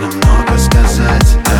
Нужно много сказать э.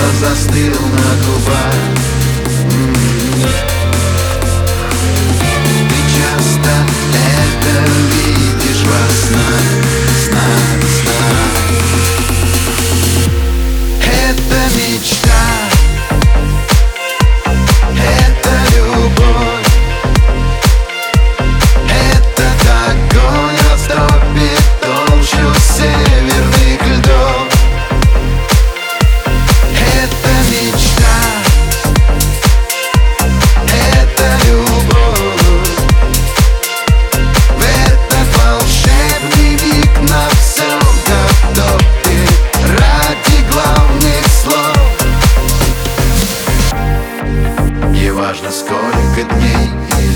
кто застыл на губах Ты часто это видишь во снах, снах, снах. Это мечта. Неважно сколько дней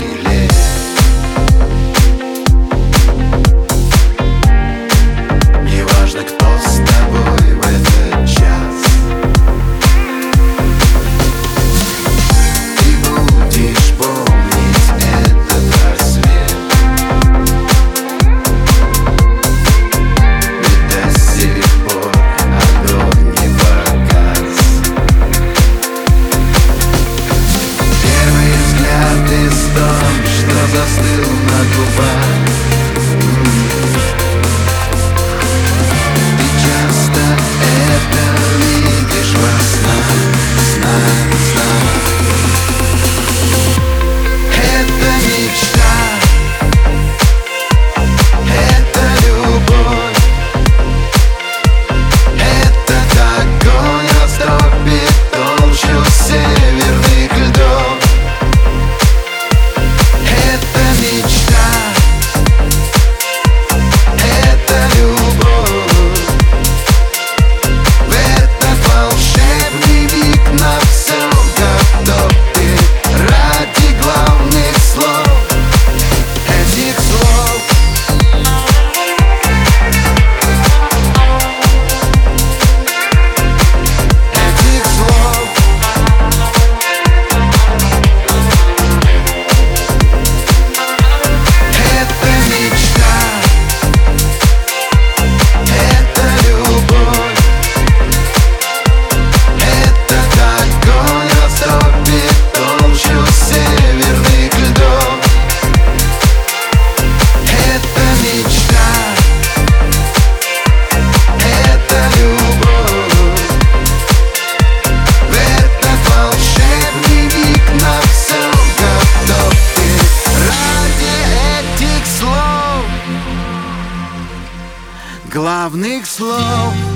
Главных слов